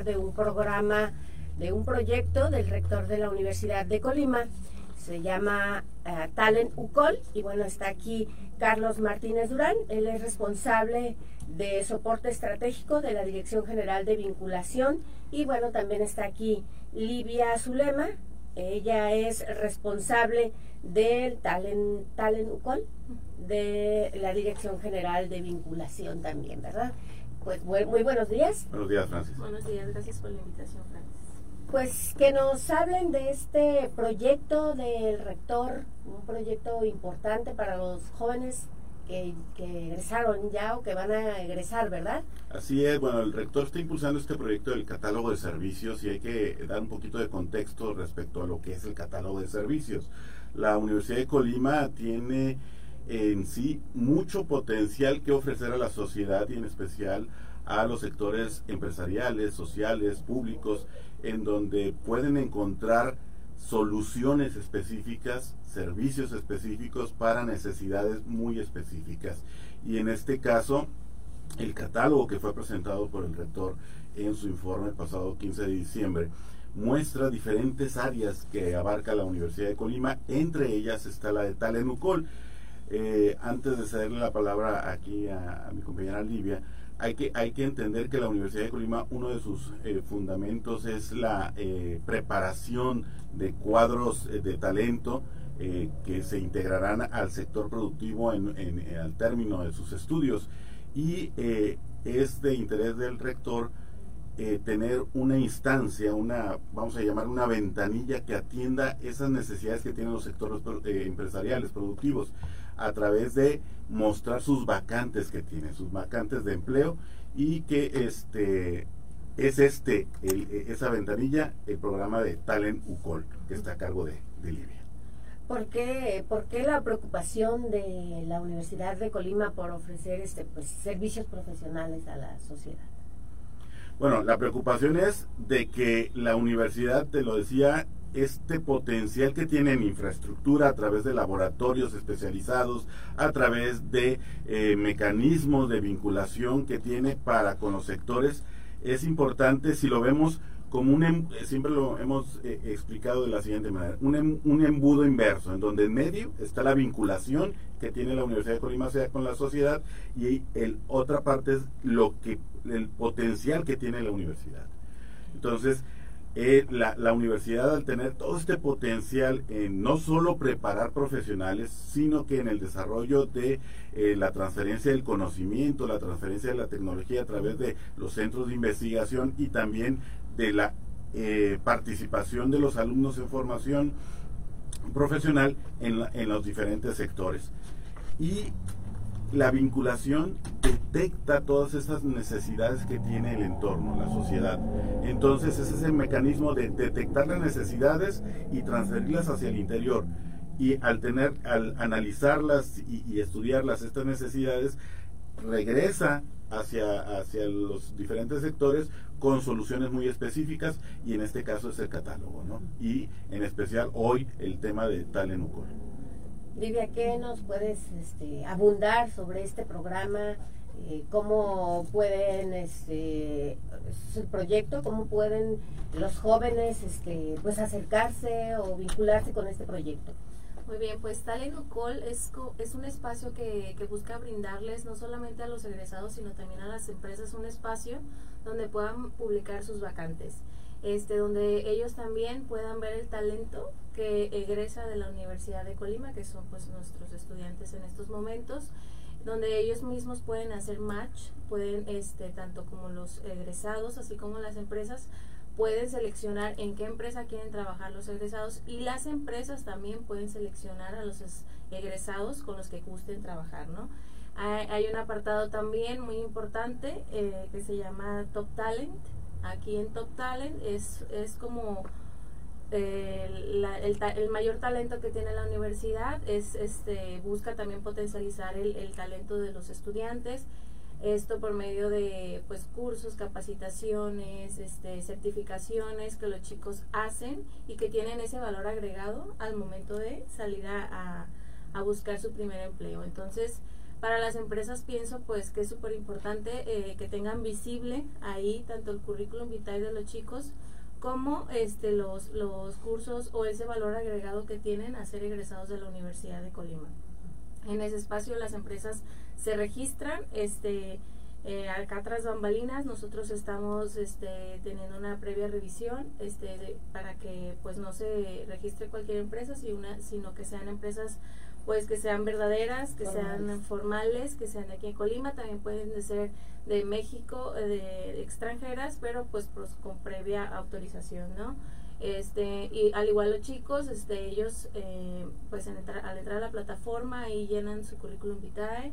de un programa, de un proyecto del rector de la Universidad de Colima. Se llama eh, Talent UCOL y bueno, está aquí Carlos Martínez Durán. Él es responsable de soporte estratégico de la Dirección General de Vinculación y bueno, también está aquí Livia Zulema. Ella es responsable del Talent, Talent UCOL de la Dirección General de Vinculación también, ¿verdad? Pues muy, buenos días. Buenos días, Francis. Buenos días, gracias por la invitación, Francis. Pues que nos hablen de este proyecto del rector, un proyecto importante para los jóvenes que, que, egresaron ya o que van a egresar, ¿verdad? Así es, bueno, el rector está impulsando este proyecto del catálogo de servicios y hay que dar un poquito de contexto respecto a lo que es el catálogo de servicios. La Universidad de Colima tiene en sí mucho potencial que ofrecer a la sociedad y en especial a los sectores empresariales, sociales, públicos, en donde pueden encontrar soluciones específicas, servicios específicos para necesidades muy específicas. Y en este caso, el catálogo que fue presentado por el rector en su informe pasado 15 de diciembre muestra diferentes áreas que abarca la Universidad de Colima, entre ellas está la de Talenucol. Eh, antes de cederle la palabra aquí a, mi compañera Livia, hay que, hay que entender que la Universidad de Colima, uno de sus eh, fundamentos es la eh, preparación de cuadros de talento que se integrarán al sector productivo en, al término de sus estudios. Y es de interés del rector tener una instancia, una, vamos a llamar una ventanilla que atienda esas necesidades que tienen los sectores empresariales, productivos a través de mostrar sus vacantes que tiene, sus vacantes de empleo y que este es este esa ventanilla el programa de Talent UCOL que está a cargo de, de Libia. ¿Por qué, ¿Por qué, la preocupación de la Universidad de Colima por ofrecer este pues, servicios profesionales a la sociedad? Bueno, la preocupación es de que la universidad, te lo decía, este potencial que tiene en infraestructura a través de laboratorios especializados, a través de eh, mecanismos de vinculación que tiene para con los sectores, es importante si lo vemos como un, em, siempre lo hemos eh, explicado de la siguiente manera, un, em, un, embudo inverso, en donde en medio está la vinculación que tiene la Universidad de Colima con la sociedad y el otra parte es lo que el potencial que tiene la universidad. Entonces, eh, la, la, universidad al tener todo este potencial en no solo preparar profesionales, sino que en el desarrollo de eh, la transferencia del conocimiento, la transferencia de la tecnología a través de los centros de investigación y también de la eh, participación de los alumnos en formación profesional en, en los diferentes sectores. Y la vinculación detecta todas esas necesidades que tiene el entorno, la sociedad. Entonces ese es el mecanismo de detectar las necesidades y transferirlas hacia el interior. Y al tener, al analizarlas y, estudiarlas estas necesidades, regresa hacia, hacia los diferentes sectores con soluciones muy específicas y en este caso es el catálogo, ¿no? Y en especial hoy el tema de Talenucor. Livia, ¿qué nos puedes este, abundar sobre este programa? Eh, ¿Cómo pueden, este, el proyecto, cómo pueden los jóvenes este, pues acercarse o vincularse con este proyecto? Muy bien, pues Talent Ucol es, es un espacio que, que, busca brindarles no solamente a los egresados, sino también a las empresas un espacio donde puedan publicar sus vacantes este, donde ellos también puedan ver el talento que egresa de la Universidad de Colima, que son pues nuestros estudiantes en estos momentos, donde ellos mismos pueden hacer match, pueden, este, tanto como los egresados, así como las empresas, pueden seleccionar en qué empresa quieren trabajar los egresados y las empresas también pueden seleccionar a los egresados con los que gusten trabajar, ¿no? Hay, un apartado también muy importante eh, que se llama Top Talent, aquí en Top Talent es, es como eh, el, mayor talento que tiene la universidad es este busca también potencializar el, talento de los estudiantes esto por medio de pues cursos capacitaciones este, certificaciones que los chicos hacen y que tienen ese valor agregado al momento de salir a, a buscar su primer empleo. Entonces Para las empresas pienso pues que es súper importante eh, que tengan visible ahí tanto el currículum vitae de los chicos como este los, los cursos o ese valor agregado que tienen a ser egresados de la Universidad de Colima. En ese espacio las empresas se registran, este eh, acá tras bambalinas nosotros estamos este, teniendo una previa revisión este, para que pues no se registre cualquier empresa sino que sean empresas pues que sean verdaderas, que sean formales, que sean de aquí en Colima, también pueden ser de México, eh, de, extranjeras, pero pues, pues, con previa autorización, ¿no? Este, y al igual los chicos, este, ellos eh, pues al entrar a la plataforma y llenan su currículum vitae,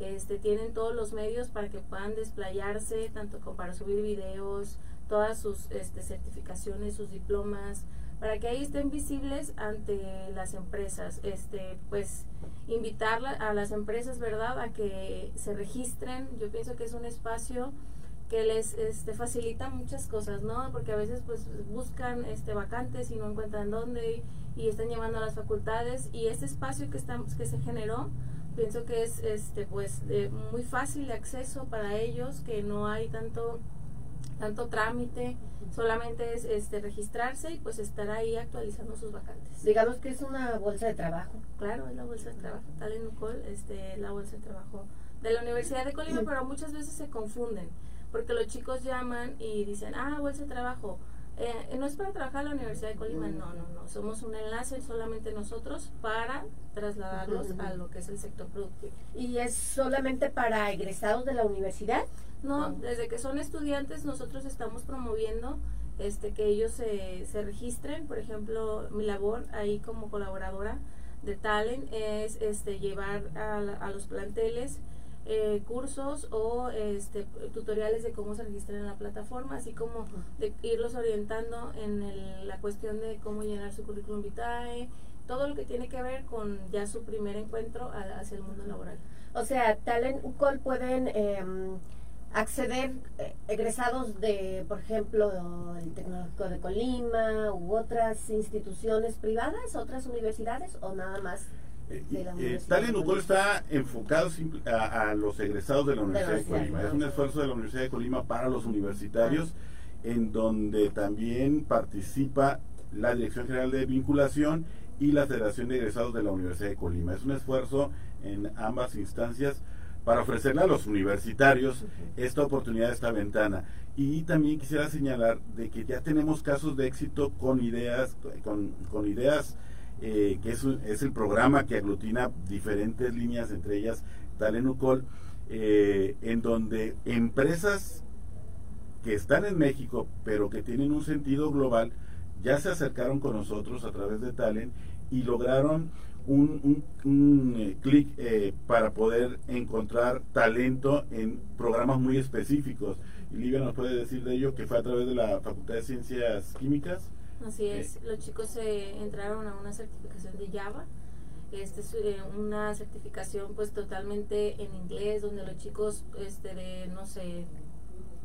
este, tienen todos los medios para que puedan desplayarse, tanto como para subir videos, todas sus este, certificaciones, sus diplomas, para que ahí estén visibles ante las empresas. Este, pues invitar a las empresas, ¿verdad?, a que se registren. Yo pienso que es un espacio que les este, facilita muchas cosas, ¿no? Porque a veces pues buscan este vacantes y no encuentran dónde y, están llamando a las facultades y este espacio que estamos que se generó pienso que es este pues muy fácil de acceso para ellos, que no hay tanto tanto trámite, solamente es este registrarse y pues estar ahí actualizando sus vacantes. Digamos que es una bolsa de trabajo. Claro, es la bolsa de trabajo. Tal en UCOL, este, la bolsa de trabajo de la Universidad de Colima, pero muchas veces se confunden, porque los chicos llaman y dicen, ah, bolsa de trabajo. Eh, no es para trabajar en la Universidad de Colima, no, no, no. Somos un enlace solamente nosotros para trasladarlos a lo que es el sector productivo. ¿Y es solamente para egresados de la universidad? No, desde que son estudiantes nosotros estamos promoviendo este que ellos se, se registren. Por ejemplo, mi labor ahí como colaboradora de Talent es este llevar a, a los planteles eh, cursos o este, tutoriales de cómo se registran en la plataforma, así como de irlos orientando en la cuestión de cómo llenar su currículum vitae, todo lo que tiene que ver con ya su primer encuentro hacia el mundo laboral. O sea, Talent UCOL pueden em, acceder eh, egresados de, por ejemplo, el Tecnológico de Colima u otras instituciones privadas, otras universidades o nada más eh, eh, Talent UCOL está enfocado a, los egresados de la Universidad de, Colima. Es un esfuerzo de la Universidad de Colima para los universitarios, en donde también participa la Dirección General de Vinculación y la Federación de Egresados de la Universidad de Colima. Es un esfuerzo en ambas instancias para ofrecerle a los universitarios esta oportunidad, esta ventana. Y también quisiera señalar de que ya tenemos casos de éxito con ideas, con, con ideas eh, que es, es, el programa que aglutina diferentes líneas, entre ellas Talenucol, eh, en donde empresas que están en México, pero que tienen un sentido global, ya se acercaron con nosotros a través de Talent y lograron un, un, eh, clic eh, para poder encontrar talento en programas muy específicos. Y Livia nos puede decir de ello que fue a través de la Facultad de Ciencias Químicas. Así es, los chicos se entraron a una certificación de Java. Este es eh, una certificación pues totalmente en inglés donde los chicos este de no sé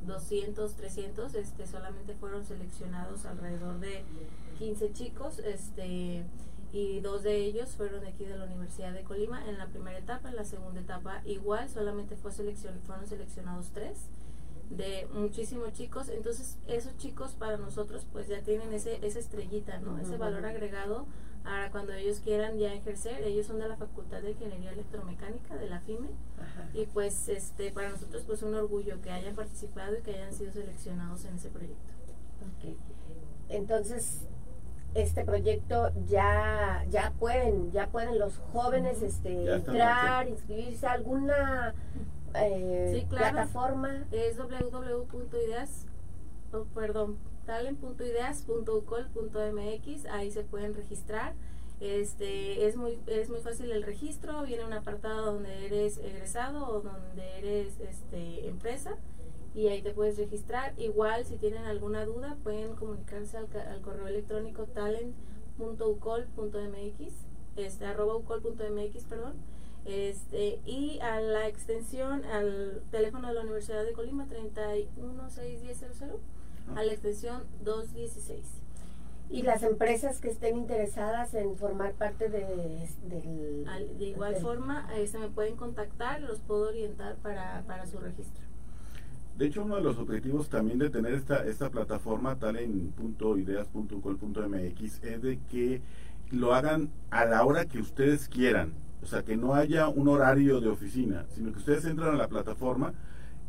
200, 300, este solamente fueron seleccionados alrededor de 15 chicos, este y dos de ellos fueron de aquí de la Universidad de Colima en la primera etapa, en la segunda etapa igual, solamente fue seleccion fueron seleccionados tres de muchísimos chicos, entonces esos chicos para nosotros pues ya tienen ese esa estrellita, ¿no? Ese valor agregado para cuando ellos quieran ya ejercer, ellos son de la Facultad de Ingeniería Electromecánica de la FIME y pues este para nosotros pues un orgullo que hayan participado y que hayan sido seleccionados en ese proyecto. Entonces, este proyecto ya ya pueden ya pueden los jóvenes este entrar inscribirse a alguna eh, plataforma. Es www.ideas oh, perdón talent.ideas.ucol.mx ahí se pueden registrar. Este es muy es muy fácil el registro viene un apartado donde eres egresado o donde eres este empresa y ahí te puedes registrar. Igual, si tienen alguna duda, pueden comunicarse al, correo electrónico talent.ucol.mx, este, arroba ucol.mx, perdón, este, y a la extensión, al teléfono de la Universidad de Colima, 3161000, a la extensión 216. Y las empresas que estén interesadas en formar parte de, del... de igual forma, eh, se me pueden contactar, los puedo orientar para, para su registro. De hecho, uno de los objetivos también de tener esta, esta plataforma tal en .ideas.col.mx es de que lo hagan a la hora que ustedes quieran. O sea, que no haya un horario de oficina, sino que ustedes entran a la plataforma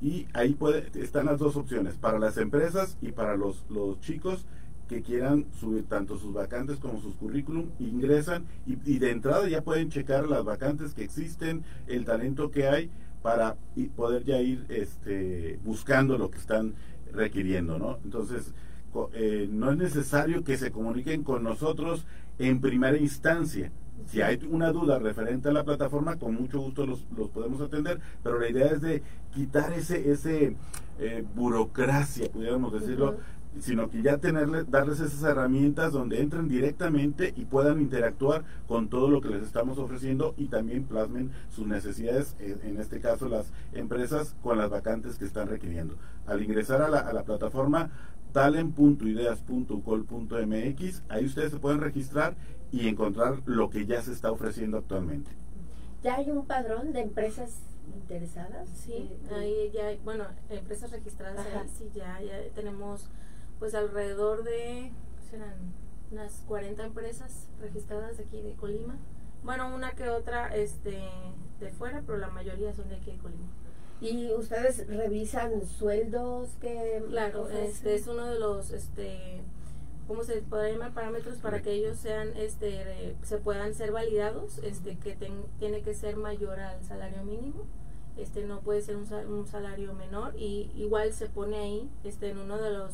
y ahí puede, están las dos opciones, para las empresas y para los, los chicos que quieran subir tanto sus vacantes como sus currículum, ingresan y, y, de entrada ya pueden checar las vacantes que existen, el talento que hay para poder ya ir este, buscando lo que están requiriendo, ¿no? Entonces, eh, no es necesario que se comuniquen con nosotros en primera instancia. Si hay una duda referente a la plataforma, con mucho gusto los, los podemos atender, pero la idea es de quitar ese, ese eh, burocracia, pudiéramos decirlo, sino que ya tenerles, darles esas herramientas donde entren directamente y puedan interactuar con todo lo que les estamos ofreciendo y también plasmen sus necesidades, eh, en este caso las empresas, con las vacantes que están requiriendo. Al ingresar a la, a la plataforma talent.ideas.col.mx, ahí ustedes se pueden registrar y encontrar lo que ya se está ofreciendo actualmente. ¿Ya hay un padrón de empresas interesadas? Sí, eh, ahí ya hay, bueno, empresas registradas, ahí sí, ya, ya tenemos pues alrededor de, serán unas 40 empresas registradas aquí de Colima. Bueno, una que otra este, de fuera, pero la mayoría son de aquí de Colima. ¿Y ustedes revisan sueldos que Claro, este es uno de los, este, ¿cómo se puede llamar? Parámetros para que ellos sean, este, se puedan ser validados, este, que tiene que ser mayor al salario mínimo este no puede ser un, un, salario menor y igual se pone ahí este en uno de los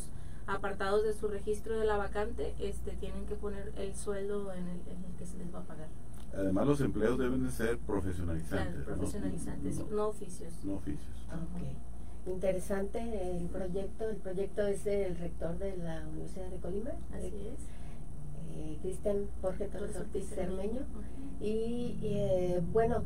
apartados de su registro de la vacante, este, tienen que poner el sueldo en el, que se les va a pagar. Además, los empleos deben de ser profesionalizantes. profesionalizantes, no, oficios. No oficios. Interesante el proyecto. El proyecto es del rector de la Universidad de Colima. Así es. Eh, Cristian Jorge Torres Ortiz Cermeño. Y eh, bueno,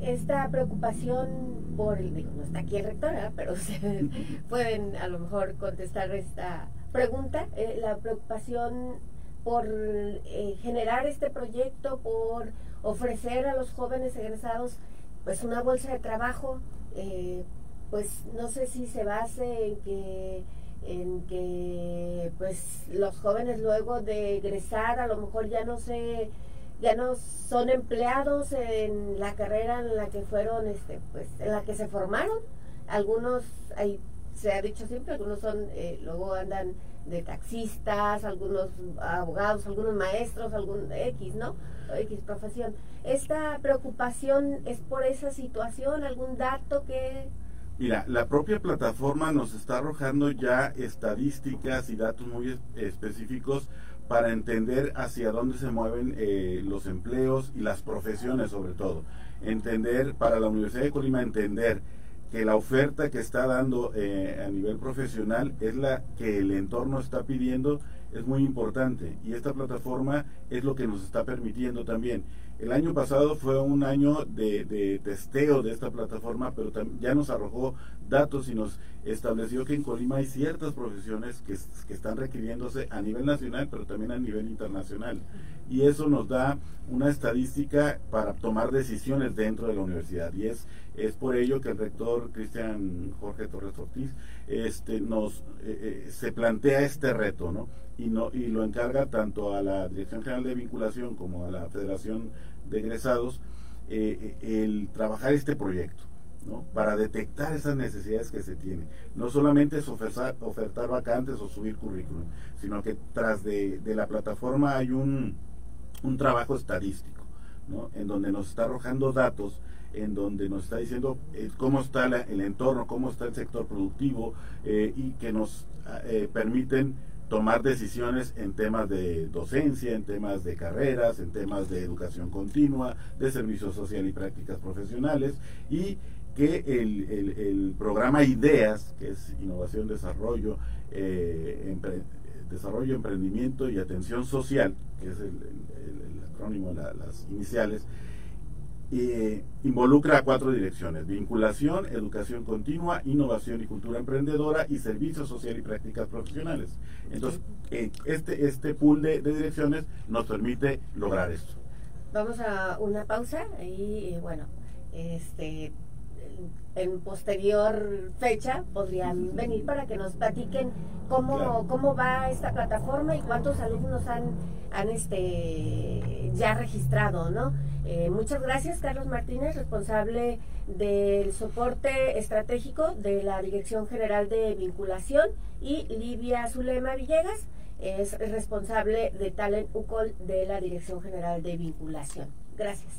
esta preocupación por, digo, no está aquí el rector, pero se pueden a lo mejor contestar esta pregunta, eh, la preocupación por eh, generar este proyecto, por ofrecer a los jóvenes egresados pues una bolsa de trabajo, eh, pues no sé si se base en que en que pues los jóvenes luego de egresar a lo mejor ya no se ya no son empleados en la carrera en la que fueron este pues en la que se formaron. Algunos hay se ha dicho siempre, algunos son, eh, luego andan de taxistas, algunos abogados, algunos maestros, algún X, ¿no? X profesión. ¿Esta preocupación es por esa situación? ¿Algún dato que...? Mira, la propia plataforma nos está arrojando ya estadísticas y datos muy específicos para entender hacia dónde se mueven eh, los empleos y las profesiones sobre todo. Entender, para la Universidad de Colima, entender que la oferta que está dando eh, a nivel profesional es la que el entorno está pidiendo, es muy importante. Y esta plataforma es lo que nos está permitiendo también. El año pasado fue un año de, de testeo de esta plataforma, pero ya nos arrojó datos y nos estableció que en Colima hay ciertas profesiones que, que están requiriéndose a nivel nacional, pero también a nivel internacional. Y eso nos da una estadística para tomar decisiones dentro de la universidad. Y es es por ello que el rector Cristian Jorge Torres Ortiz este, nos, eh, eh, se plantea este reto, ¿no? Y, no, y lo encarga tanto a la Dirección General de Vinculación como a la Federación de Egresados eh, el trabajar este proyecto. ¿no? para detectar esas necesidades que se tienen. No solamente es ofertar, ofertar vacantes o subir currículum, sino que tras de, de la plataforma hay un, un trabajo estadístico, ¿no? en donde nos está arrojando datos en donde nos está diciendo eh, cómo está el entorno, cómo está el sector productivo eh, y que nos eh, permiten tomar decisiones en temas de docencia, en temas de carreras, en temas de educación continua, de servicio social y prácticas profesionales y que el, el, programa IDEAS, que es Innovación, Desarrollo, Desarrollo, Emprendimiento y Atención Social, que es el, acrónimo, las iniciales, eh, involucra cuatro direcciones, vinculación, educación continua, innovación y cultura emprendedora y servicio social y prácticas profesionales. Entonces, eh, este, este pool de, direcciones nos permite lograr esto. Vamos a una pausa y bueno, este en posterior fecha podrían venir para que nos platiquen cómo, cómo va esta plataforma y cuántos alumnos han, han este ya registrado, ¿no? Eh, muchas gracias, Carlos Martínez, responsable del soporte estratégico de la Dirección General de Vinculación, y Livia Zulema Villegas, es responsable de Talent UCOL de la Dirección General de Vinculación. Gracias.